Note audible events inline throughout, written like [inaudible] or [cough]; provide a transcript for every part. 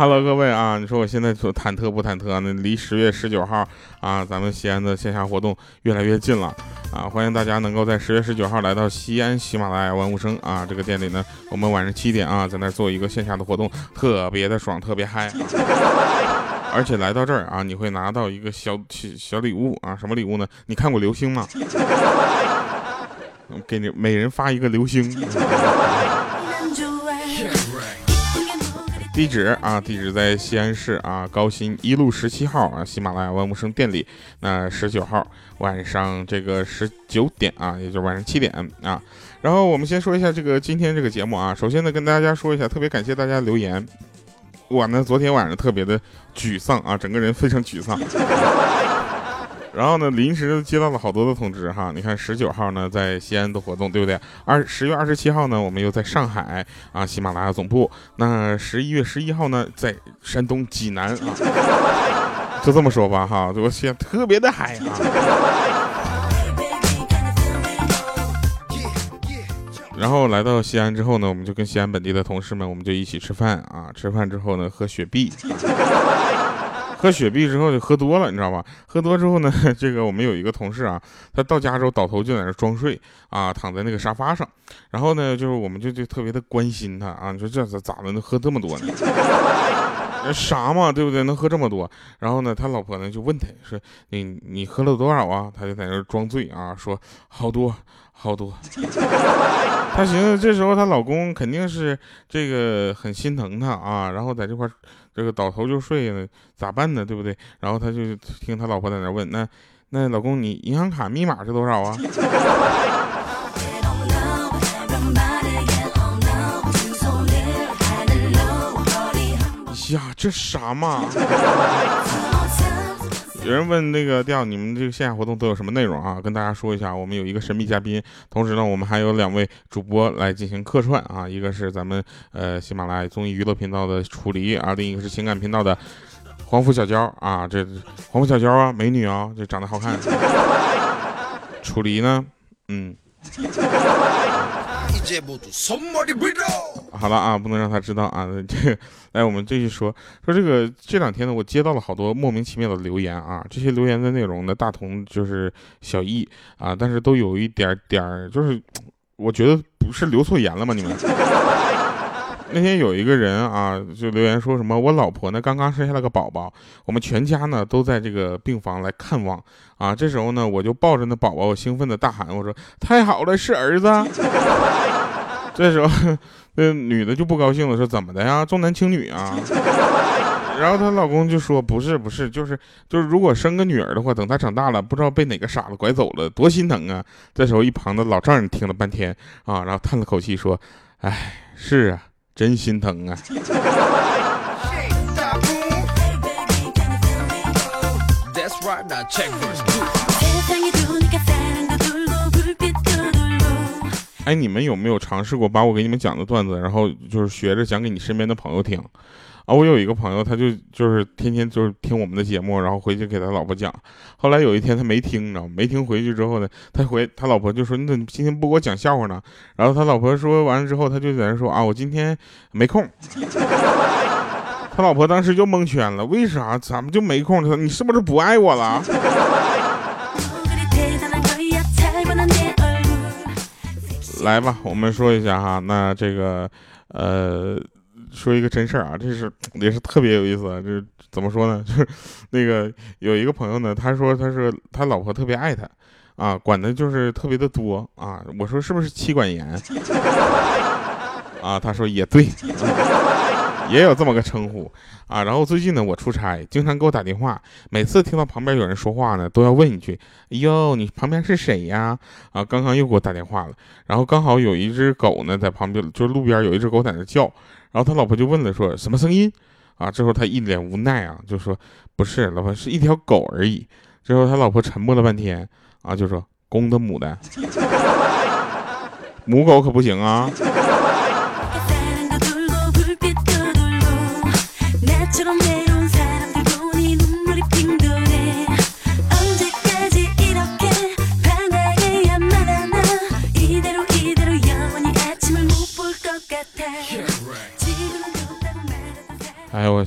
Hello，各位啊，你说我现在说忐忑不忐忑呢？离十月十九号啊，咱们西安的线下活动越来越近了啊！欢迎大家能够在十月十九号来到西安喜马拉雅万物生啊这个店里呢，我们晚上七点啊，在那做一个线下的活动，特别的爽，特别嗨。而且来到这儿啊，你会拿到一个小小小礼物啊，什么礼物呢？你看过流星吗？[laughs] 给你每人发一个流星。地址啊，地址在西安市啊高新一路十七号啊喜马拉雅万物生店里。那十九号晚上这个十九点啊，也就是晚上七点啊。然后我们先说一下这个今天这个节目啊。首先呢，跟大家说一下，特别感谢大家留言。我呢昨天晚上特别的沮丧啊，整个人非常沮丧。然后呢，临时接到了好多的通知哈，你看十九号呢在西安的活动，对不对？二十月二十七号呢，我们又在上海啊，喜马拉雅总部。那十一月十一号呢，在山东济南啊，就这么说吧哈，我现特别的嗨啊。然后来到西安之后呢，我们就跟西安本地的同事们，我们就一起吃饭啊。吃饭之后呢，喝雪碧。喝雪碧之后就喝多了，你知道吧？喝多之后呢，[laughs] 这个我们有一个同事啊，他到家之后倒头就在那装睡啊，躺在那个沙发上。然后呢，就是我们就就特别的关心他啊，你说这咋咋的能喝这么多呢？[laughs] 傻嘛，对不对？能喝这么多？然后呢，他老婆呢就问他说：“你你喝了多少啊？”他就在那装醉啊，说好多好多。[laughs] 他寻思这时候她老公肯定是这个很心疼她啊，然后在这块这个倒头就睡了，咋办呢？对不对？然后他就听他老婆在那问：“那那老公，你银行卡密码是多少啊？” [laughs] 呀，这啥嘛？有人问那个调，你们这个线下活动都有什么内容啊？跟大家说一下，我们有一个神秘嘉宾，同时呢，我们还有两位主播来进行客串啊。一个是咱们呃喜马拉雅综艺娱乐频道的楚离啊，另一个是情感频道的黄福小娇啊。这黄福小娇啊，美女啊，这长得好看。楚离呢，嗯。[laughs] 好了啊，不能让他知道啊。[laughs] 这，来我们继续说说这个。这两天呢，我接到了好多莫名其妙的留言啊。这些留言的内容呢，大同就是小异啊，但是都有一点点儿，就是我觉得不是留错言了吗？你们？[laughs] 那天有一个人啊，就留言说什么，我老婆呢刚刚生下了个宝宝，我们全家呢都在这个病房来看望啊。这时候呢，我就抱着那宝宝，我兴奋的大喊，我说太好了，是儿子。[laughs] 这时候那女的就不高兴了，说怎么的呀，重男轻女啊。[laughs] 然后她老公就说不是不是，就是就是如果生个女儿的话，等她长大了，不知道被哪个傻子拐走了，多心疼啊。这时候一旁的老丈人听了半天啊，然后叹了口气说，哎，是啊。真心疼啊！哎，你们有没有尝试过把我给你们讲的段子，然后就是学着讲给你身边的朋友听？啊，我有一个朋友，他就就是天天就是听我们的节目，然后回去给他老婆讲。后来有一天他没听，你知道吗？没听回去之后呢，他回他老婆就说：“你怎么今天不给我讲笑话呢？”然后他老婆说完了之后，他就在那说：“啊，我今天没空。”他老婆当时就蒙圈了，为啥？咱们就没空？他说：“你是不是不爱我了？”来吧，我们说一下哈，那这个呃。说一个真事儿啊，这是也是特别有意思。就是怎么说呢？[laughs] 就是那个有一个朋友呢，他说他是他老婆特别爱他，啊，管的就是特别的多啊。我说是不是妻管严？[laughs] 啊，他说也对，也有这么个称呼啊。然后最近呢，我出差，经常给我打电话，每次听到旁边有人说话呢，都要问一句：“哟，你旁边是谁呀？”啊，刚刚又给我打电话了。然后刚好有一只狗呢，在旁边，就是路边有一只狗在那叫。然后他老婆就问了，说什么声音？啊，之后他一脸无奈啊，就说不是，老婆是一条狗而已。之后他老婆沉默了半天，啊，就说公的母的，母狗可不行啊。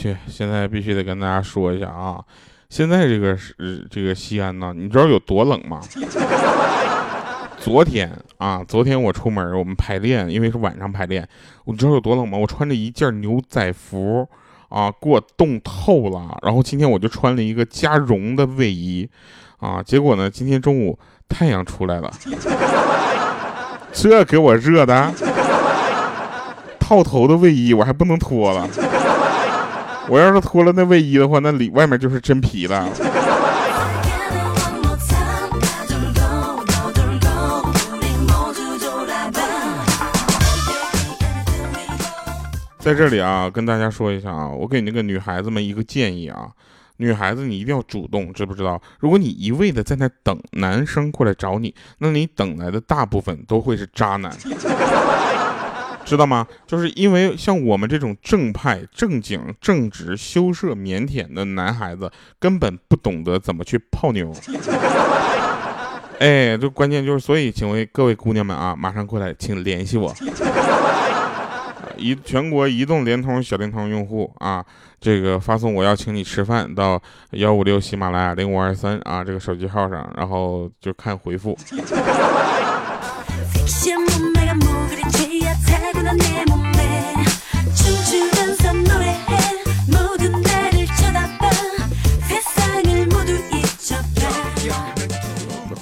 去！现在必须得跟大家说一下啊，现在这个是这个西安呢，你知道有多冷吗？[laughs] 昨天啊，昨天我出门，我们排练，因为是晚上排练，你知道有多冷吗？我穿着一件牛仔服啊，给我冻透了。然后今天我就穿了一个加绒的卫衣啊，结果呢，今天中午太阳出来了，这给我热的，套头的卫衣我还不能脱了。我要是脱了那卫衣的话，那里外面就是真皮了。在这里啊，跟大家说一下啊，我给那个女孩子们一个建议啊，女孩子你一定要主动，知不知道？如果你一味的在那等男生过来找你，那你等来的大部分都会是渣男。知道吗？就是因为像我们这种正派、正经、正直、羞涩、腼腆的男孩子，根本不懂得怎么去泡妞。[laughs] 哎，这关键就是，所以，请问各位姑娘们啊，马上过来，请联系我。移全国移动、联通、小灵通用户啊，这个发送我要请你吃饭到幺五六喜马拉雅零五二三啊这个手机号上，然后就看回复。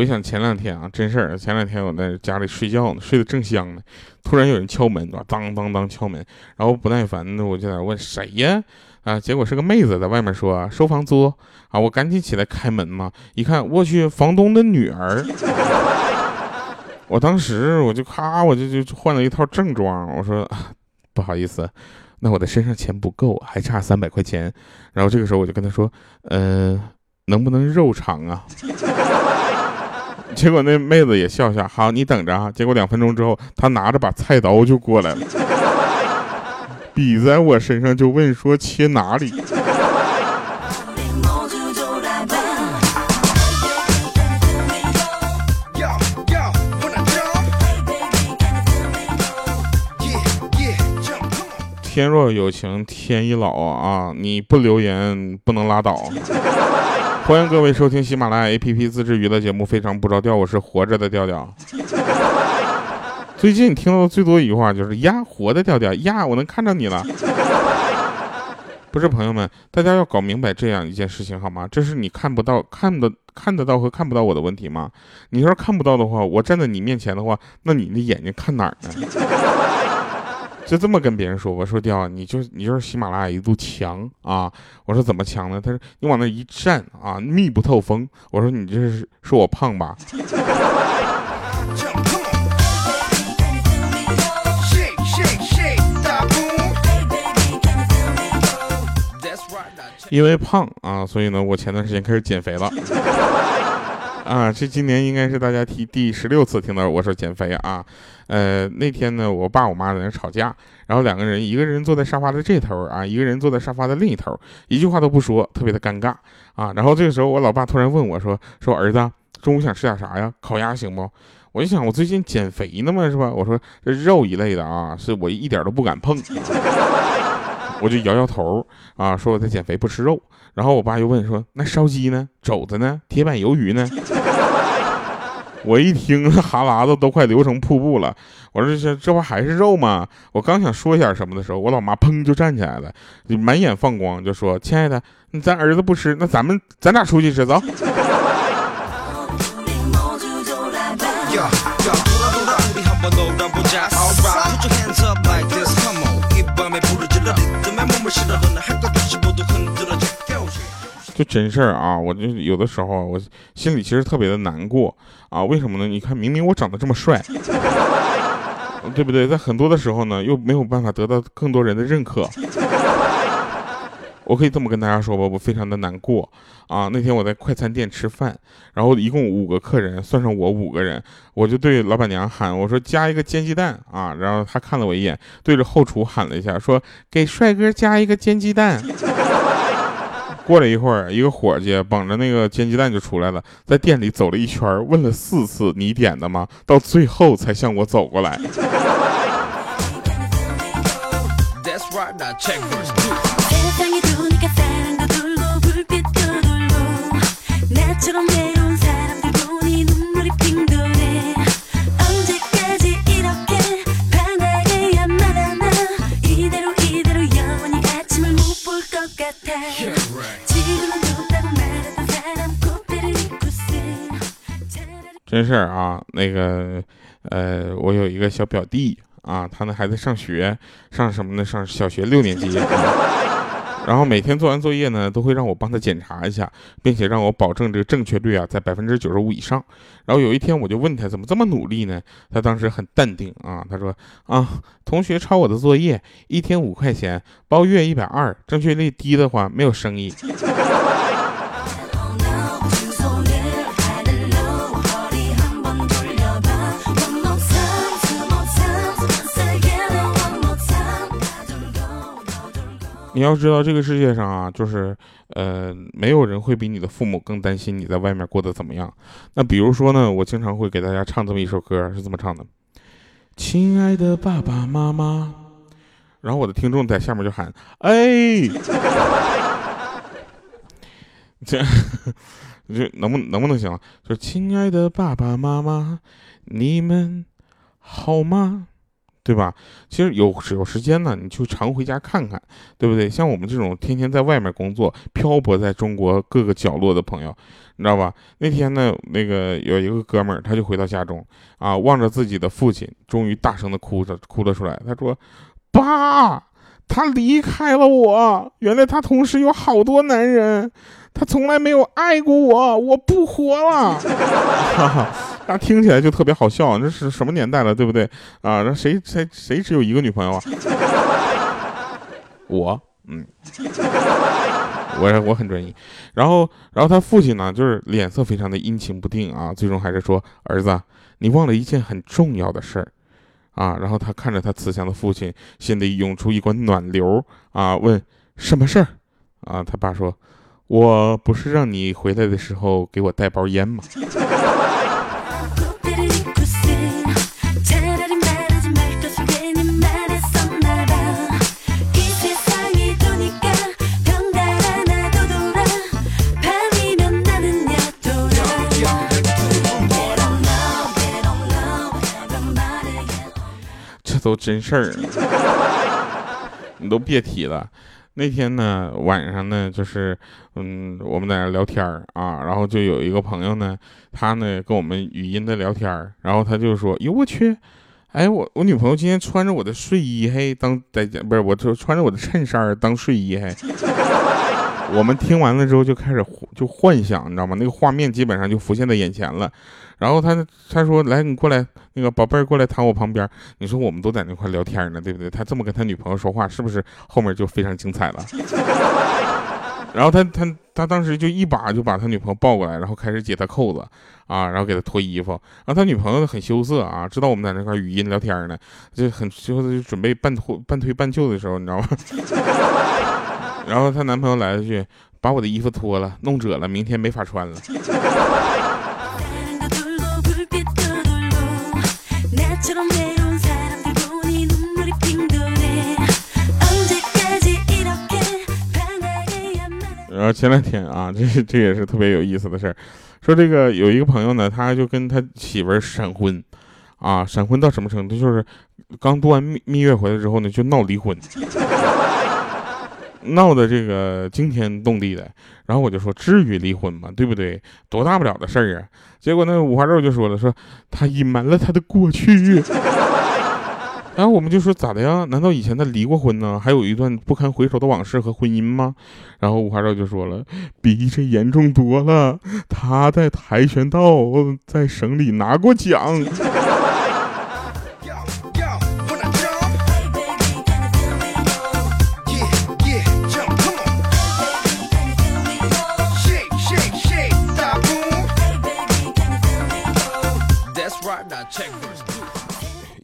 回想前两天啊，真事儿。前两天我在家里睡觉呢，睡得正香呢，突然有人敲门，当当当敲门，然后不耐烦的我就在问谁呀？啊，结果是个妹子在外面说收房租啊，我赶紧起来开门嘛，一看我去，房东的女儿。我当时我就咔，我就就换了一套正装，我说不好意思，那我的身上钱不够，还差三百块钱。然后这个时候我就跟他说，呃，能不能肉偿啊？[laughs] 结果那妹子也笑笑，好，你等着啊。结果两分钟之后，他拿着把菜刀就过来了，[laughs] 比在我身上就问说切哪里。天若有情天亦老啊！你不留言不能拉倒。欢迎各位收听喜马拉雅 APP 自制娱乐节目《非常不着调》，我是活着的调调。最近听到的最多一句话就是呀，活的调调呀，我能看到你了。不是朋友们，大家要搞明白这样一件事情好吗？这是你看不到、看的看得到和看不到我的问题吗？你要是看不到的话，我站在你面前的话，那你的眼睛看哪儿呢？就这么跟别人说，我说雕，你就你就是喜马拉雅一堵墙啊！我说怎么墙呢？他说你往那一站啊，密不透风。我说你这是说我胖吧？[laughs] 因为胖啊，所以呢，我前段时间开始减肥了。啊，这今年应该是大家提第十六次听到我说减肥啊。呃，那天呢，我爸我妈在那吵架，然后两个人，一个人坐在沙发的这头啊，一个人坐在沙发的另一头，一句话都不说，特别的尴尬啊。然后这个时候，我老爸突然问我说：“说儿子，中午想吃点啥呀？烤鸭行不？”我就想，我最近减肥呢嘛，是吧？我说这肉一类的啊，是我一点都不敢碰。[laughs] 我就摇摇头啊，说我在减肥，不吃肉。然后我爸又问说：“那烧鸡呢？肘子呢？铁板鱿鱼呢？” [laughs] 我一听，哈喇子都快流成瀑布了。我说：“这这不还是肉吗？”我刚想说一点什么的时候，我老妈砰就站起来了，就满眼放光，就说：“亲爱的，咱儿子不吃，那咱们咱俩出去吃，走。”就真事儿啊！我就有的时候，我心里其实特别的难过啊。为什么呢？你看，明明我长得这么帅，对不对？在很多的时候呢，又没有办法得到更多人的认可。我可以这么跟大家说吧，我非常的难过啊。那天我在快餐店吃饭，然后一共五个客人，算上我五个人，我就对老板娘喊，我说加一个煎鸡蛋啊。然后她看了我一眼，对着后厨喊了一下，说给帅哥加一个煎鸡蛋。过了一会儿，一个伙计捧着那个煎鸡蛋就出来了，在店里走了一圈，问了四次“你点的吗？”到最后才向我走过来。真事儿啊，那个，呃，我有一个小表弟啊，他呢还在上学，上什么呢？上小学六年级。然后每天做完作业呢，都会让我帮他检查一下，并且让我保证这个正确率啊在百分之九十五以上。然后有一天我就问他怎么这么努力呢？他当时很淡定啊，他说啊，同学抄我的作业，一天五块钱，包月一百二，正确率低的话没有生意。你要知道，这个世界上啊，就是，呃，没有人会比你的父母更担心你在外面过得怎么样。那比如说呢，我经常会给大家唱这么一首歌，是这么唱的：“亲爱的爸爸妈妈。”然后我的听众在下面就喊：“哎！” [laughs] 这这能不能不能行？就亲爱的爸爸妈妈，你们好吗？对吧？其实有有时间呢，你就常回家看看，对不对？像我们这种天天在外面工作、漂泊在中国各个角落的朋友，你知道吧？那天呢，那个有一个哥们儿，他就回到家中，啊，望着自己的父亲，终于大声的哭着哭了出来。他说：“爸，他离开了我。原来他同时有好多男人，他从来没有爱过我，我不活了。[laughs] ”那听起来就特别好笑，这是什么年代了，对不对啊？那谁谁谁只有一个女朋友啊？[laughs] 我，嗯，我我很专一。然后，然后他父亲呢，就是脸色非常的阴晴不定啊。最终还是说：“儿子，你忘了一件很重要的事儿啊。”然后他看着他慈祥的父亲，心里涌出一股暖流啊，问：“什么事儿？”啊，他爸说：“我不是让你回来的时候给我带包烟吗？”这都真事儿，[laughs] 你都别提了。那天呢，晚上呢，就是嗯，我们在那聊天啊，然后就有一个朋友呢，他呢跟我们语音的聊天，然后他就说：“哟，我去，哎，我我女朋友今天穿着我的睡衣，嘿，当在家不是，我就穿着我的衬衫当睡衣，嘿。”我们听完了之后就开始就幻想，你知道吗？那个画面基本上就浮现在眼前了。然后他他说：“来，你过来，那个宝贝儿过来躺我旁边。”你说我们都在那块聊天呢，对不对？他这么跟他女朋友说话，是不是后面就非常精彩了？[laughs] 然后他他他当时就一把就把他女朋友抱过来，然后开始解他扣子啊，然后给他脱衣服。然后他女朋友很羞涩啊，知道我们在那块语音聊天呢，就很羞涩，就准备半脱半推半就的时候，你知道吗？[laughs] 然后她男朋友来了句：“把我的衣服脱了，弄褶了，明天没法穿了。”然后前两天啊，这这也是特别有意思的事儿，说这个有一个朋友呢，他就跟他媳妇儿闪婚，啊，闪婚到什么程度？就是刚度完蜜蜜月回来之后呢，就闹离婚。闹的这个惊天动地的，然后我就说至于离婚吗？对不对？多大不了的事儿啊！结果那五花肉就说了，说他隐瞒了他的过去。[laughs] 然后我们就说咋的呀？难道以前他离过婚呢？还有一段不堪回首的往事和婚姻吗？然后五花肉就说了，比这严重多了。他在跆拳道在省里拿过奖。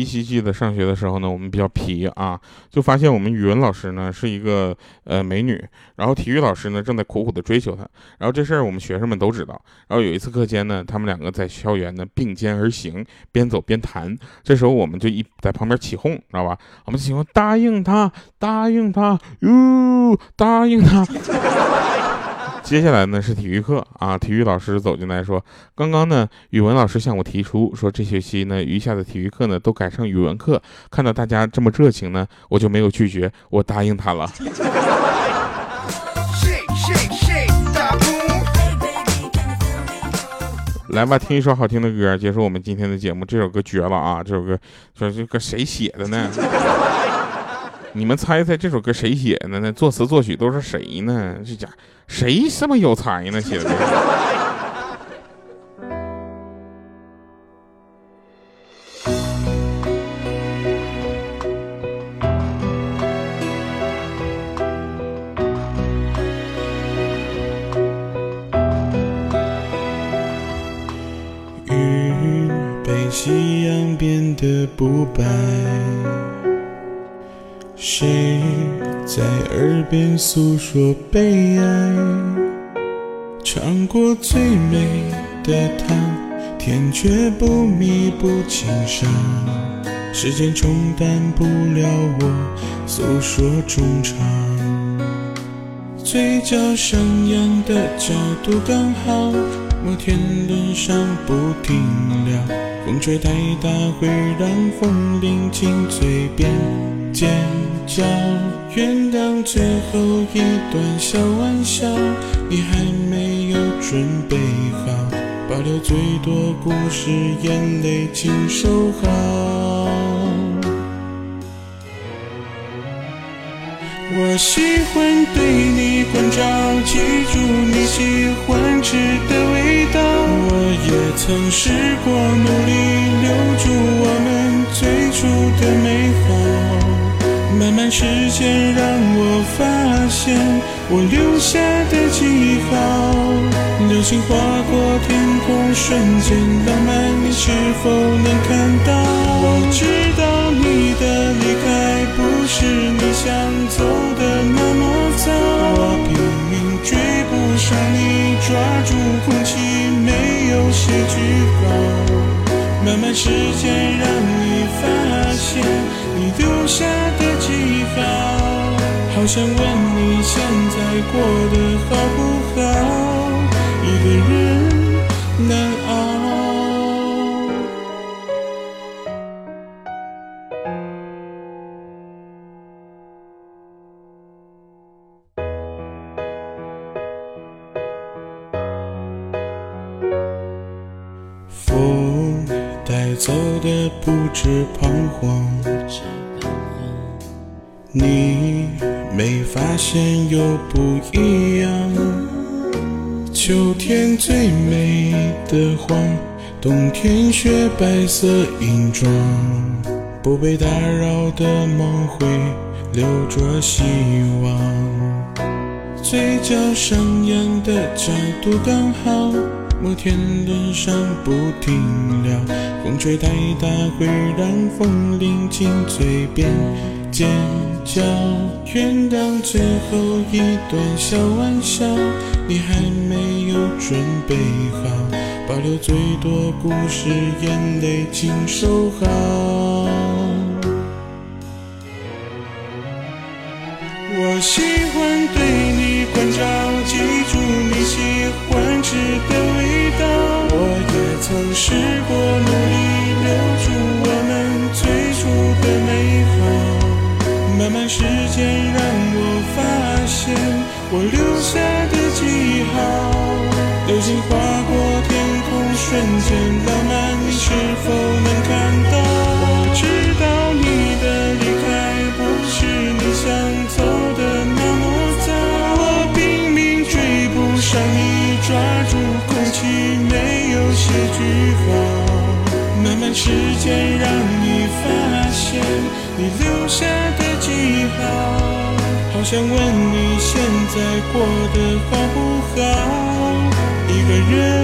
依稀记得上学的时候呢，我们比较皮啊，就发现我们语文老师呢是一个呃美女，然后体育老师呢正在苦苦的追求她，然后这事儿我们学生们都知道。然后有一次课间呢，他们两个在校园呢并肩而行，边走边谈。这时候我们就一在旁边起哄，知道吧？我们起哄答应他，答应他，哟，答应他。[laughs] 接下来呢是体育课啊，体育老师走进来说：“刚刚呢，语文老师向我提出说，这学期呢余下的体育课呢都改成语文课。看到大家这么热情呢，我就没有拒绝，我答应他了。[laughs] ”来吧，听一首好听的歌，结束我们今天的节目。这首歌绝了啊！这首歌说这个谁写的呢？[laughs] 你们猜猜这首歌谁写的呢？作词作曲都是谁呢？这家谁这么有才呢？写的。雨被夕阳变得不白。谁在耳边诉说悲哀？尝过最美的糖，甜却不弥补情伤。时间冲淡不了我诉说衷肠。嘴角上扬的角度刚好，摩天轮上不停聊。风吹太大会让风铃进嘴边尖。叫原谅最后一段小玩笑，你还没有准备好，保留最多故事，眼泪请收好。我喜欢对你关照，记住你喜欢吃的味道。我也曾试过努力留住我们最初的美好。慢慢时间让我发现我留下的记号，流星划过天空，瞬间浪漫，你是否能看到？我知道你的离开不是你想走的那么早，我拼命追不上你，抓住空气，没有写句号。慢慢时间让你发现你留下的。好想问你现在过得好不好？一个人难熬。风带走的不止彷徨。你没发现又不一样，秋天最美的黄，冬天雪白色银装，不被打扰的梦会留着希望，嘴角上扬的角度刚好，摩天轮上不停聊，风吹太大会让风铃进嘴边尖。叫原谅最后一段小玩笑，你还没有准备好，保留最多故事，眼泪请收好。我喜欢对你关照，记住你喜欢吃的味道。我也曾试过努力留住慢慢时间让我发现我留下的记号，流星划过天空，瞬间浪漫，你是否能看到？想问你现在过得好不好？一个人。